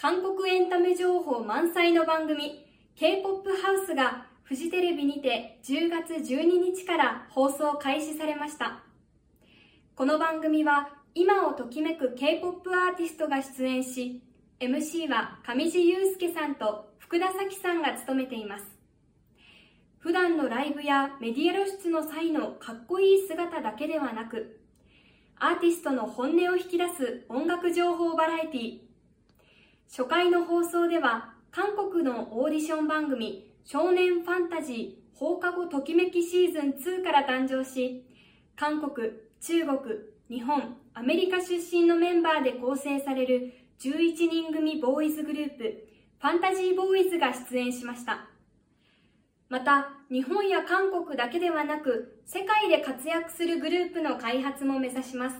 韓国エンタメ情報満載の番組 K-POP ハウスがフジテレビにて10月12日から放送開始されました。この番組は今をときめく K-POP アーティストが出演し MC は上地雄介さんと福田咲さんが務めています。普段のライブやメディア露出の際のかっこいい姿だけではなくアーティストの本音を引き出す音楽情報バラエティ初回の放送では韓国のオーディション番組少年ファンタジー放課後ときめきシーズン2から誕生し韓国、中国、日本、アメリカ出身のメンバーで構成される11人組ボーイズグループファンタジーボーイズが出演しました。また日本や韓国だけではなく世界で活躍するグループの開発も目指します。